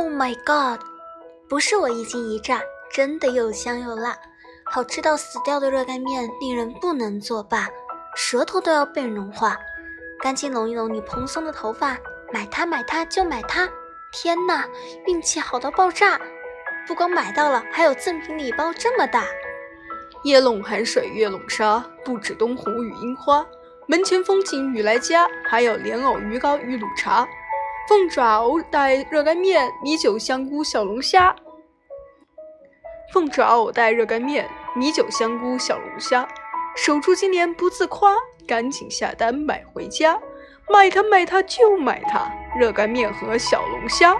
Oh my god！不是我一惊一乍，真的又香又辣，好吃到死掉的热干面令人不能作罢，舌头都要被融化。赶紧拢一拢你蓬松的头发，买它买它就买它！天哪，运气好到爆炸！不光买到了，还有赠品礼包这么大。夜弄寒水月笼沙，不止东湖与樱花，门前风景雨来佳，还有莲藕鱼糕与卤茶。凤爪藕带热干面，米酒香菇小龙虾。凤爪藕带热干面，米酒香菇小龙虾。守住今年不自夸，赶紧下单买回家。买它买它就买它，热干面和小龙虾。